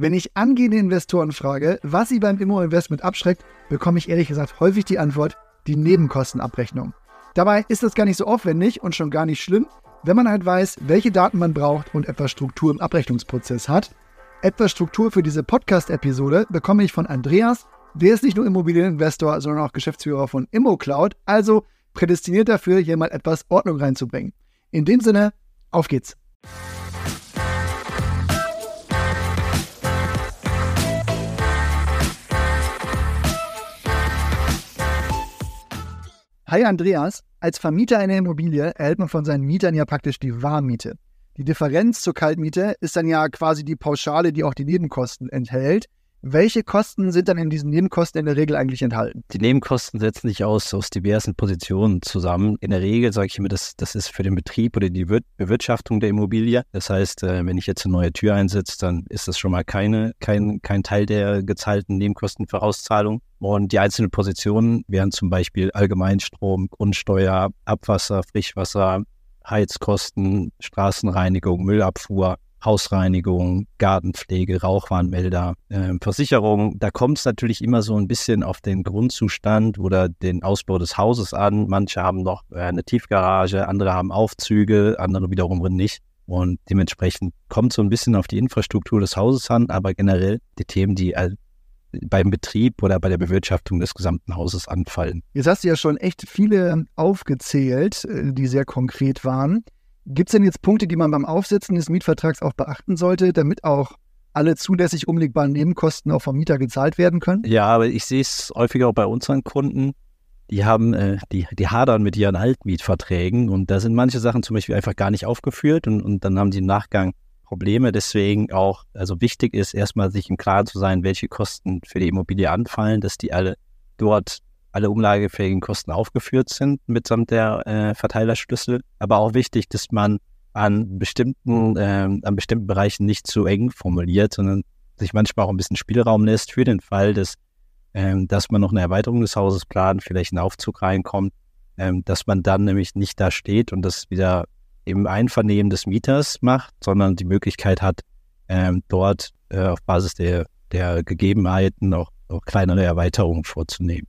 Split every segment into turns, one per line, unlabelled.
Wenn ich angehende Investoren frage, was sie beim Immo-Investment abschreckt, bekomme ich ehrlich gesagt häufig die Antwort, die Nebenkostenabrechnung. Dabei ist das gar nicht so aufwendig und schon gar nicht schlimm, wenn man halt weiß, welche Daten man braucht und etwas Struktur im Abrechnungsprozess hat. Etwas Struktur für diese Podcast-Episode bekomme ich von Andreas. Der ist nicht nur Immobilieninvestor, sondern auch Geschäftsführer von ImmoCloud, also prädestiniert dafür, hier mal etwas Ordnung reinzubringen. In dem Sinne, auf geht's! Hi Andreas, als Vermieter einer Immobilie erhält man von seinen Mietern ja praktisch die Warmmiete. Die Differenz zur Kaltmiete ist dann ja quasi die Pauschale, die auch die Nebenkosten enthält. Welche Kosten sind dann in diesen Nebenkosten in der Regel eigentlich enthalten?
Die Nebenkosten setzen sich aus, aus diversen Positionen zusammen. In der Regel sage ich immer, das, das ist für den Betrieb oder die Bewirtschaftung der Immobilie. Das heißt, äh, wenn ich jetzt eine neue Tür einsetze, dann ist das schon mal keine, kein, kein Teil der gezahlten Nebenkostenvorauszahlung. Und die einzelnen Positionen wären zum Beispiel Allgemeinstrom, Grundsteuer, Abwasser, Frischwasser, Heizkosten, Straßenreinigung, Müllabfuhr, Hausreinigung, Gartenpflege, Rauchwarnmelder, äh, Versicherung. Da kommt es natürlich immer so ein bisschen auf den Grundzustand oder den Ausbau des Hauses an. Manche haben noch äh, eine Tiefgarage, andere haben Aufzüge, andere wiederum nicht. Und dementsprechend kommt so ein bisschen auf die Infrastruktur des Hauses an, aber generell die Themen, die äh, beim Betrieb oder bei der Bewirtschaftung des gesamten Hauses anfallen.
Jetzt hast du ja schon echt viele aufgezählt, äh, die sehr konkret waren. Gibt es denn jetzt Punkte, die man beim Aufsetzen des Mietvertrags auch beachten sollte, damit auch alle zulässig umlegbaren Nebenkosten auch vom Mieter gezahlt werden können?
Ja, aber ich sehe es häufiger auch bei unseren Kunden. Die haben, äh, die, die hadern mit ihren Altmietverträgen und da sind manche Sachen zum Beispiel einfach gar nicht aufgeführt und, und dann haben sie im Nachgang Probleme. Deswegen auch, also wichtig ist erstmal sich im Klaren zu sein, welche Kosten für die Immobilie anfallen, dass die alle dort alle umlagefähigen Kosten aufgeführt sind mitsamt der äh, Verteilerschlüssel. Aber auch wichtig, dass man an bestimmten, äh, an bestimmten Bereichen nicht zu eng formuliert, sondern sich manchmal auch ein bisschen Spielraum lässt für den Fall, dass, ähm, dass man noch eine Erweiterung des Hauses plant, vielleicht ein Aufzug reinkommt, ähm, dass man dann nämlich nicht da steht und das wieder im Einvernehmen des Mieters macht, sondern die Möglichkeit hat, ähm, dort äh, auf Basis der, der Gegebenheiten auch, auch kleinere Erweiterungen vorzunehmen.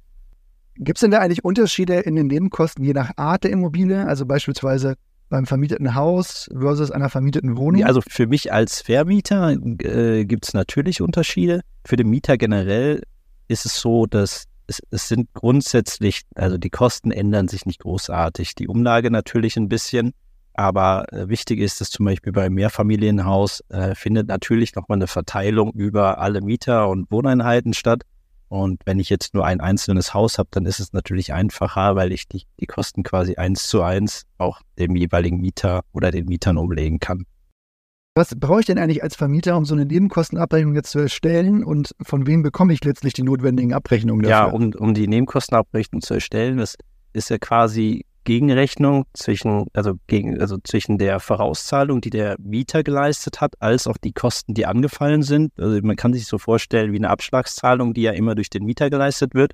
Gibt es denn da eigentlich Unterschiede in den Nebenkosten je nach Art der Immobilie? Also beispielsweise beim vermieteten Haus versus einer vermieteten Wohnung?
Also für mich als Vermieter äh, gibt es natürlich Unterschiede. Für den Mieter generell ist es so, dass es, es, sind grundsätzlich, also die Kosten ändern sich nicht großartig. Die Umlage natürlich ein bisschen, aber äh, wichtig ist, dass zum Beispiel bei Mehrfamilienhaus äh, findet natürlich nochmal eine Verteilung über alle Mieter und Wohneinheiten statt. Und wenn ich jetzt nur ein einzelnes Haus habe, dann ist es natürlich einfacher, weil ich die, die Kosten quasi eins zu eins auch dem jeweiligen Mieter oder den Mietern umlegen kann.
Was brauche ich denn eigentlich als Vermieter, um so eine Nebenkostenabrechnung jetzt zu erstellen? Und von wem bekomme ich letztlich die notwendigen Abrechnungen
dafür? Ja, um, um die Nebenkostenabrechnung zu erstellen, das ist ja quasi Gegenrechnung zwischen, also gegen, also zwischen der Vorauszahlung, die der Mieter geleistet hat, als auch die Kosten, die angefallen sind. Also man kann sich so vorstellen wie eine Abschlagszahlung, die ja immer durch den Mieter geleistet wird.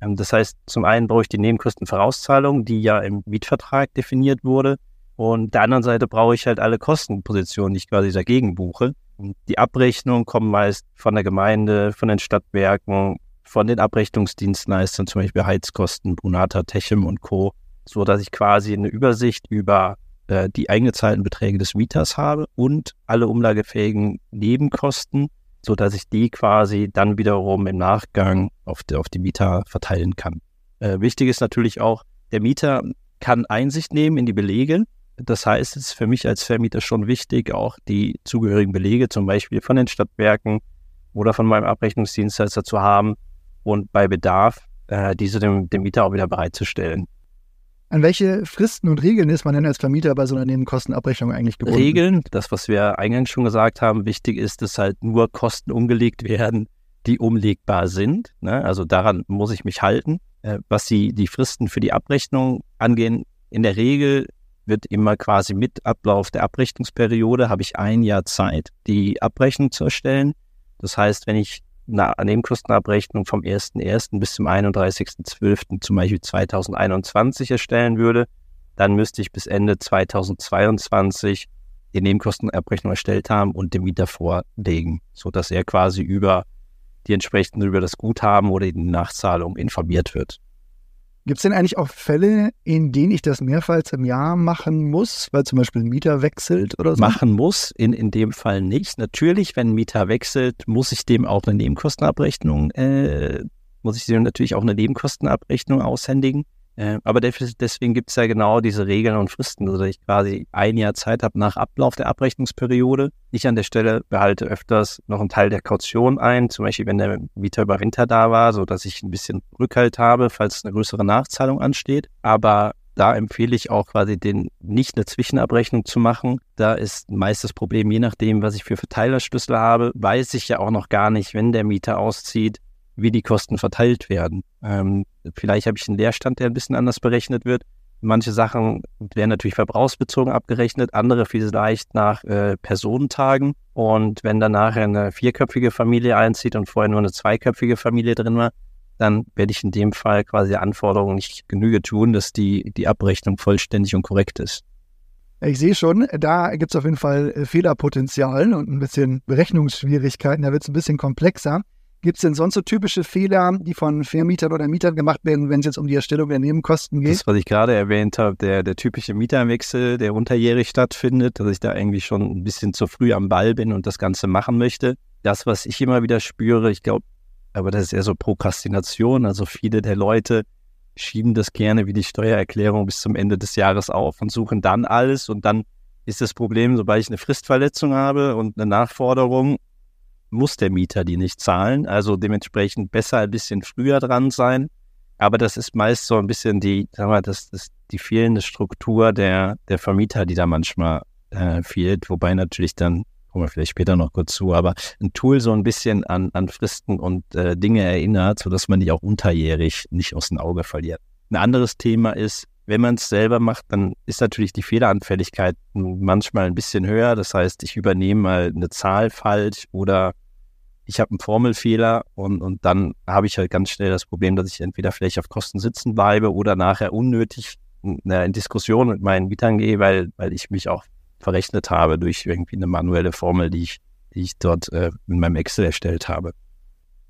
Ähm, das heißt, zum einen brauche ich die Nebenkostenvorauszahlung, die ja im Mietvertrag definiert wurde. Und der anderen Seite brauche ich halt alle Kostenpositionen, die ich quasi dagegen buche. Und die Abrechnung kommen meist von der Gemeinde, von den Stadtwerken, von den Abrechnungsdienstleistern, zum Beispiel Heizkosten, Brunata, Techem und Co so dass ich quasi eine Übersicht über äh, die eingezahlten Beträge des Mieters habe und alle umlagefähigen Nebenkosten, so dass ich die quasi dann wiederum im Nachgang auf die, auf die Mieter verteilen kann. Äh, wichtig ist natürlich auch, der Mieter kann Einsicht nehmen in die Belege. Das heißt, es ist für mich als Vermieter schon wichtig, auch die zugehörigen Belege zum Beispiel von den Stadtwerken oder von meinem Abrechnungsdienstleister zu haben und bei Bedarf äh, diese dem, dem Mieter auch wieder bereitzustellen.
An welche Fristen und Regeln ist man denn als Vermieter bei so einer Nebenkostenabrechnung eigentlich gebunden?
Regeln, das, was wir eingangs schon gesagt haben, wichtig ist, dass halt nur Kosten umgelegt werden, die umlegbar sind. Ne? Also daran muss ich mich halten. Äh, was die, die Fristen für die Abrechnung angehen, in der Regel wird immer quasi mit Ablauf der Abrechnungsperiode, habe ich ein Jahr Zeit, die Abrechnung zu erstellen. Das heißt, wenn ich Nebenkostenabrechnung vom 1.1. bis zum 31.12. zum Beispiel 2021 erstellen würde, dann müsste ich bis Ende 2022 die Nebenkostenabrechnung erstellt haben und dem Mieter vorlegen, sodass er quasi über die entsprechend über das Guthaben oder die Nachzahlung informiert wird.
Gibt es denn eigentlich auch Fälle, in denen ich das mehrmals im Jahr machen muss, weil zum Beispiel ein Mieter wechselt oder so?
Machen muss, in, in dem Fall nicht. Natürlich, wenn ein Mieter wechselt, muss ich dem auch eine Nebenkostenabrechnung, äh, muss ich dem natürlich auch eine Nebenkostenabrechnung aushändigen. Äh, aber deswegen gibt es ja genau diese Regeln und Fristen, sodass ich quasi ein Jahr Zeit habe nach Ablauf der Abrechnungsperiode. Ich an der Stelle behalte öfters noch einen Teil der Kaution ein, zum Beispiel wenn der Mieter über Winter da war, sodass ich ein bisschen Rückhalt habe, falls eine größere Nachzahlung ansteht. Aber da empfehle ich auch quasi den nicht eine Zwischenabrechnung zu machen. Da ist meist das Problem, je nachdem, was ich für Verteilerschlüssel habe, weiß ich ja auch noch gar nicht, wenn der Mieter auszieht, wie die Kosten verteilt werden. Ähm, vielleicht habe ich einen Leerstand, der ein bisschen anders berechnet wird. Manche Sachen werden natürlich verbrauchsbezogen abgerechnet, andere vielleicht nach äh, Personentagen. Und wenn dann nachher eine vierköpfige Familie einzieht und vorher nur eine zweiköpfige Familie drin war, dann werde ich in dem Fall quasi der Anforderung nicht Genüge tun, dass die, die Abrechnung vollständig und korrekt ist.
Ich sehe schon, da gibt es auf jeden Fall äh, Fehlerpotenzial und ein bisschen Berechnungsschwierigkeiten. Da wird es ein bisschen komplexer. Gibt es denn sonst so typische Fehler, die von Vermietern oder Mietern gemacht werden, wenn es jetzt um die Erstellung der Nebenkosten geht?
Das, was ich gerade erwähnt habe, der, der typische Mieterwechsel, der unterjährig stattfindet, dass ich da irgendwie schon ein bisschen zu früh am Ball bin und das Ganze machen möchte. Das, was ich immer wieder spüre, ich glaube, aber das ist eher so Prokrastination. Also viele der Leute schieben das gerne wie die Steuererklärung bis zum Ende des Jahres auf und suchen dann alles und dann ist das Problem, sobald ich eine Fristverletzung habe und eine Nachforderung muss der Mieter die nicht zahlen. Also dementsprechend besser ein bisschen früher dran sein. Aber das ist meist so ein bisschen die, sagen wir, das ist die fehlende Struktur der, der Vermieter, die da manchmal äh, fehlt. Wobei natürlich dann, kommen wir vielleicht später noch kurz zu, aber ein Tool so ein bisschen an, an Fristen und äh, Dinge erinnert, sodass man die auch unterjährig nicht aus dem Auge verliert. Ein anderes Thema ist, wenn man es selber macht, dann ist natürlich die Fehleranfälligkeit manchmal ein bisschen höher. Das heißt, ich übernehme mal eine Zahl falsch oder ich habe einen Formelfehler und, und dann habe ich halt ganz schnell das Problem, dass ich entweder vielleicht auf Kosten sitzen bleibe oder nachher unnötig in Diskussion mit meinen Mietern gehe, weil, weil ich mich auch verrechnet habe durch irgendwie eine manuelle Formel, die ich, die ich dort äh, in meinem Excel erstellt habe.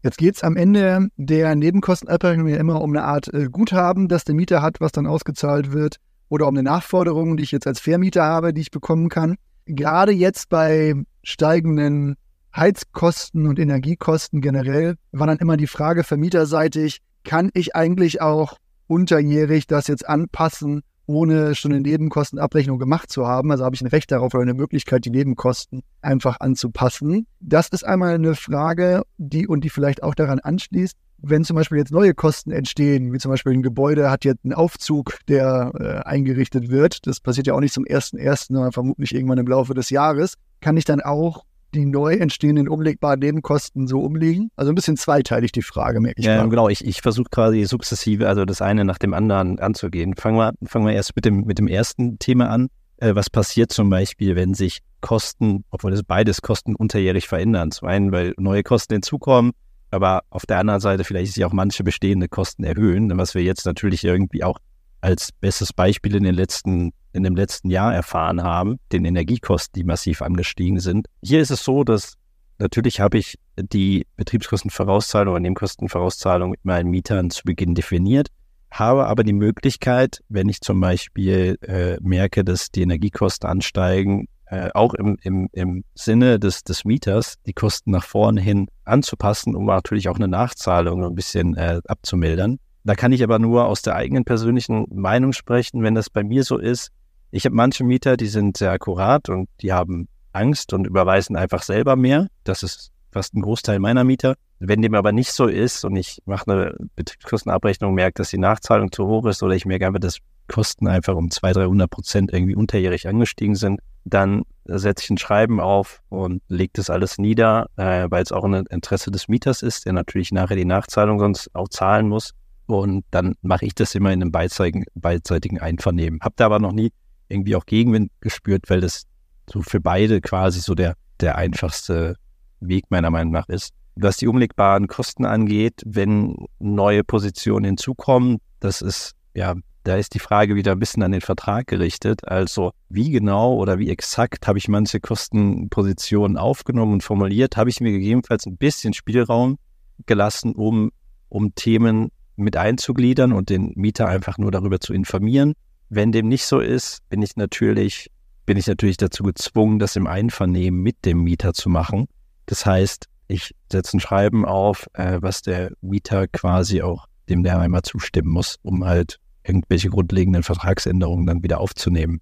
Jetzt geht es am Ende der Nebenkostenabrechnung ja immer um eine Art äh, Guthaben, das der Mieter hat, was dann ausgezahlt wird, oder um eine Nachforderung, die ich jetzt als Vermieter habe, die ich bekommen kann. Gerade jetzt bei steigenden Heizkosten und Energiekosten generell war dann immer die Frage vermieterseitig, kann ich eigentlich auch unterjährig das jetzt anpassen ohne schon eine Nebenkostenabrechnung gemacht zu haben. Also habe ich ein Recht darauf oder eine Möglichkeit, die Nebenkosten einfach anzupassen. Das ist einmal eine Frage, die und die vielleicht auch daran anschließt, wenn zum Beispiel jetzt neue Kosten entstehen, wie zum Beispiel ein Gebäude hat jetzt einen Aufzug, der äh, eingerichtet wird. Das passiert ja auch nicht zum ersten ersten, sondern vermutlich irgendwann im Laufe des Jahres. Kann ich dann auch die neu entstehenden umlegbaren Nebenkosten so umlegen? Also ein bisschen zweiteilig die Frage, merke ich.
Ja, genau. Ich, ich versuche quasi sukzessive, also das eine nach dem anderen anzugehen. Fangen wir, fangen wir erst mit dem, mit dem ersten Thema an. Äh, was passiert zum Beispiel, wenn sich Kosten, obwohl es beides Kosten unterjährig verändern? Zum einen, weil neue Kosten hinzukommen, aber auf der anderen Seite vielleicht sich auch manche bestehende Kosten erhöhen, was wir jetzt natürlich irgendwie auch als bestes Beispiel in den letzten in dem letzten Jahr erfahren haben, den Energiekosten, die massiv angestiegen sind. Hier ist es so, dass natürlich habe ich die Betriebskostenvorauszahlung oder Nebenkostenvorauszahlung mit meinen Mietern zu Beginn definiert, habe aber die Möglichkeit, wenn ich zum Beispiel äh, merke, dass die Energiekosten ansteigen, äh, auch im, im, im Sinne des, des Mieters die Kosten nach vorne hin anzupassen, um natürlich auch eine Nachzahlung ein bisschen äh, abzumildern. Da kann ich aber nur aus der eigenen persönlichen Meinung sprechen, wenn das bei mir so ist. Ich habe manche Mieter, die sind sehr akkurat und die haben Angst und überweisen einfach selber mehr. Das ist fast ein Großteil meiner Mieter. Wenn dem aber nicht so ist und ich mache eine Betriebskostenabrechnung, merke, dass die Nachzahlung zu hoch ist oder ich merke einfach, dass Kosten einfach um 200, 300 Prozent irgendwie unterjährig angestiegen sind, dann setze ich ein Schreiben auf und lege das alles nieder, äh, weil es auch ein Interesse des Mieters ist, der natürlich nachher die Nachzahlung sonst auch zahlen muss. Und dann mache ich das immer in einem beidseitigen, beidseitigen Einvernehmen. Hab da aber noch nie irgendwie auch Gegenwind gespürt, weil das so für beide quasi so der, der einfachste Weg meiner Meinung nach ist. Was die umlegbaren Kosten angeht, wenn neue Positionen hinzukommen, das ist ja, da ist die Frage wieder ein bisschen an den Vertrag gerichtet. Also wie genau oder wie exakt habe ich manche Kostenpositionen aufgenommen und formuliert? Habe ich mir gegebenenfalls ein bisschen Spielraum gelassen, um, um Themen mit einzugliedern und den Mieter einfach nur darüber zu informieren. Wenn dem nicht so ist, bin ich natürlich, bin ich natürlich dazu gezwungen, das im Einvernehmen mit dem Mieter zu machen. Das heißt, ich setze ein Schreiben auf, äh, was der Mieter quasi auch dem der einmal zustimmen muss, um halt irgendwelche grundlegenden Vertragsänderungen dann wieder aufzunehmen.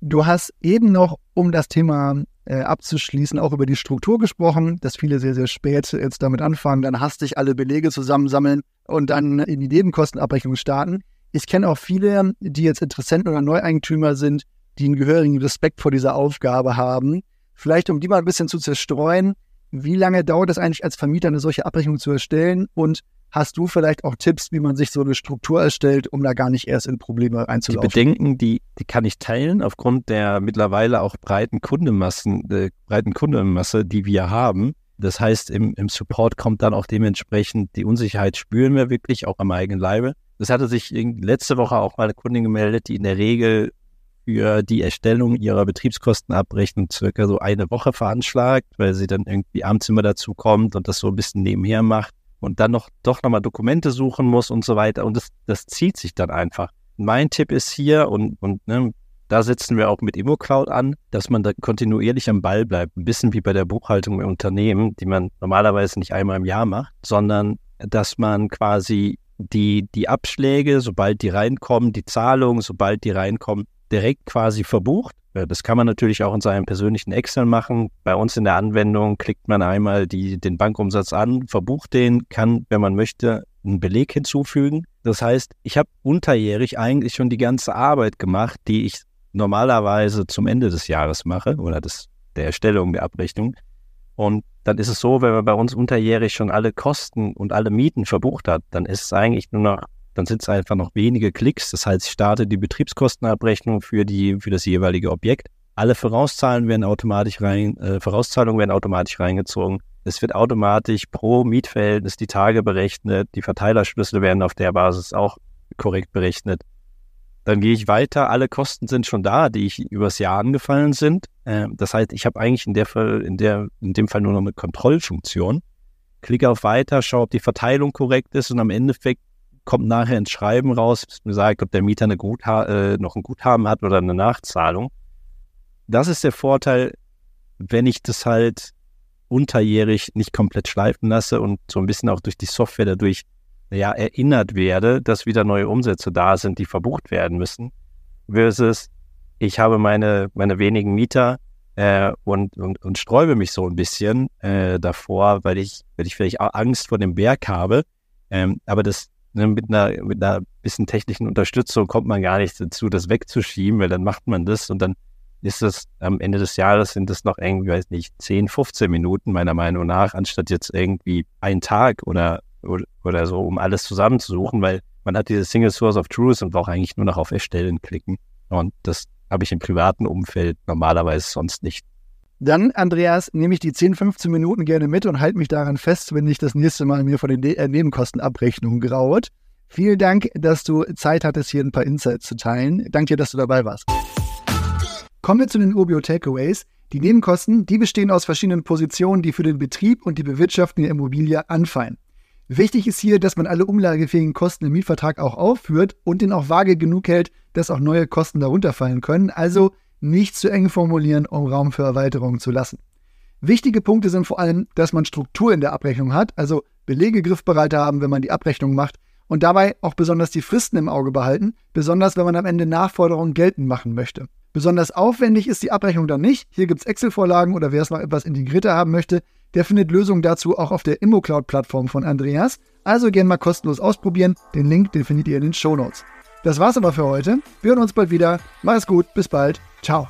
Du hast eben noch, um das Thema äh, abzuschließen, auch über die Struktur gesprochen, dass viele sehr, sehr spät jetzt damit anfangen, dann hastig alle Belege zusammensammeln und dann in die Nebenkostenabrechnung starten. Ich kenne auch viele, die jetzt Interessenten oder Neueigentümer sind, die einen gehörigen Respekt vor dieser Aufgabe haben. Vielleicht, um die mal ein bisschen zu zerstreuen, wie lange dauert es eigentlich als Vermieter, eine solche Abrechnung zu erstellen und Hast du vielleicht auch Tipps, wie man sich so eine Struktur erstellt, um da gar nicht erst in Probleme reinzulaufen?
Die Bedenken, die, die kann ich teilen aufgrund der mittlerweile auch breiten Kundenmassen, der breiten Kundenmasse, die wir haben. Das heißt, im, im Support kommt dann auch dementsprechend die Unsicherheit spüren wir wirklich auch am eigenen Leibe. Das hatte sich letzte Woche auch mal eine Kundin gemeldet, die in der Regel für die Erstellung ihrer Betriebskostenabrechnung circa so eine Woche veranschlagt, weil sie dann irgendwie abends immer dazu kommt und das so ein bisschen nebenher macht und dann noch doch nochmal Dokumente suchen muss und so weiter. Und das, das zieht sich dann einfach. Mein Tipp ist hier, und, und ne, da setzen wir auch mit ImmoCloud an, dass man da kontinuierlich am Ball bleibt. Ein bisschen wie bei der Buchhaltung im Unternehmen, die man normalerweise nicht einmal im Jahr macht, sondern dass man quasi die, die Abschläge, sobald die reinkommen, die Zahlungen, sobald die reinkommen, direkt quasi verbucht das kann man natürlich auch in seinem persönlichen Excel machen. Bei uns in der Anwendung klickt man einmal die, den Bankumsatz an, verbucht den, kann, wenn man möchte, einen Beleg hinzufügen. Das heißt, ich habe unterjährig eigentlich schon die ganze Arbeit gemacht, die ich normalerweise zum Ende des Jahres mache oder des, der Erstellung der Abrechnung. Und dann ist es so, wenn man bei uns unterjährig schon alle Kosten und alle Mieten verbucht hat, dann ist es eigentlich nur noch dann sind es einfach noch wenige Klicks. Das heißt, ich starte die Betriebskostenabrechnung für, die, für das jeweilige Objekt. Alle Vorauszahlen werden automatisch rein, äh, Vorauszahlungen werden automatisch reingezogen. Es wird automatisch pro Mietverhältnis die Tage berechnet. Die Verteilerschlüssel werden auf der Basis auch korrekt berechnet. Dann gehe ich weiter. Alle Kosten sind schon da, die ich übers Jahr angefallen sind. Äh, das heißt, ich habe eigentlich in, der Fall, in, der, in dem Fall nur noch eine Kontrollfunktion. Klicke auf Weiter, schaue, ob die Verteilung korrekt ist und am Endeffekt kommt nachher ins Schreiben raus, sagt, ob der Mieter eine Gutha äh, noch ein Guthaben hat oder eine Nachzahlung. Das ist der Vorteil, wenn ich das halt unterjährig nicht komplett schleifen lasse und so ein bisschen auch durch die Software dadurch ja, erinnert werde, dass wieder neue Umsätze da sind, die verbucht werden müssen. Versus, ich habe meine, meine wenigen Mieter äh, und, und, und sträube mich so ein bisschen äh, davor, weil ich, weil ich vielleicht Angst vor dem Berg habe. Ähm, aber das, ne, mit, einer, mit einer bisschen technischen Unterstützung kommt man gar nicht dazu, das wegzuschieben, weil dann macht man das und dann ist das am Ende des Jahres sind das noch irgendwie, weiß nicht, 10, 15 Minuten meiner Meinung nach, anstatt jetzt irgendwie ein Tag oder, oder, oder so, um alles zusammenzusuchen, weil man hat diese Single Source of Truth und braucht eigentlich nur noch auf Erstellen klicken. Und das habe ich im privaten Umfeld normalerweise sonst nicht.
Dann, Andreas, nehme ich die 10, 15 Minuten gerne mit und halte mich daran fest, wenn ich das nächste Mal mir von den äh, Nebenkostenabrechnungen graut. Vielen Dank, dass du Zeit hattest, hier ein paar Insights zu teilen. Danke dir, dass du dabei warst. Kommen wir zu den Urbio Takeaways. Die Nebenkosten, die bestehen aus verschiedenen Positionen, die für den Betrieb und die Bewirtschaftung der Immobilie anfallen. Wichtig ist hier, dass man alle umlagefähigen Kosten im Mietvertrag auch aufführt und den auch vage genug hält, dass auch neue Kosten darunter fallen können. Also nicht zu eng formulieren, um Raum für Erweiterungen zu lassen. Wichtige Punkte sind vor allem, dass man Struktur in der Abrechnung hat, also Belege griffbereit haben, wenn man die Abrechnung macht und dabei auch besonders die Fristen im Auge behalten, besonders wenn man am Ende Nachforderungen geltend machen möchte. Besonders aufwendig ist die Abrechnung dann nicht. Hier gibt es Excel-Vorlagen oder wer es noch etwas integrierter haben möchte, der findet Lösungen dazu auch auf der ImmoCloud-Plattform von Andreas. Also gerne mal kostenlos ausprobieren. Den Link, den findet ihr in den Show Notes. Das war's aber für heute. Wir hören uns bald wieder. Mach es gut. Bis bald. Ciao.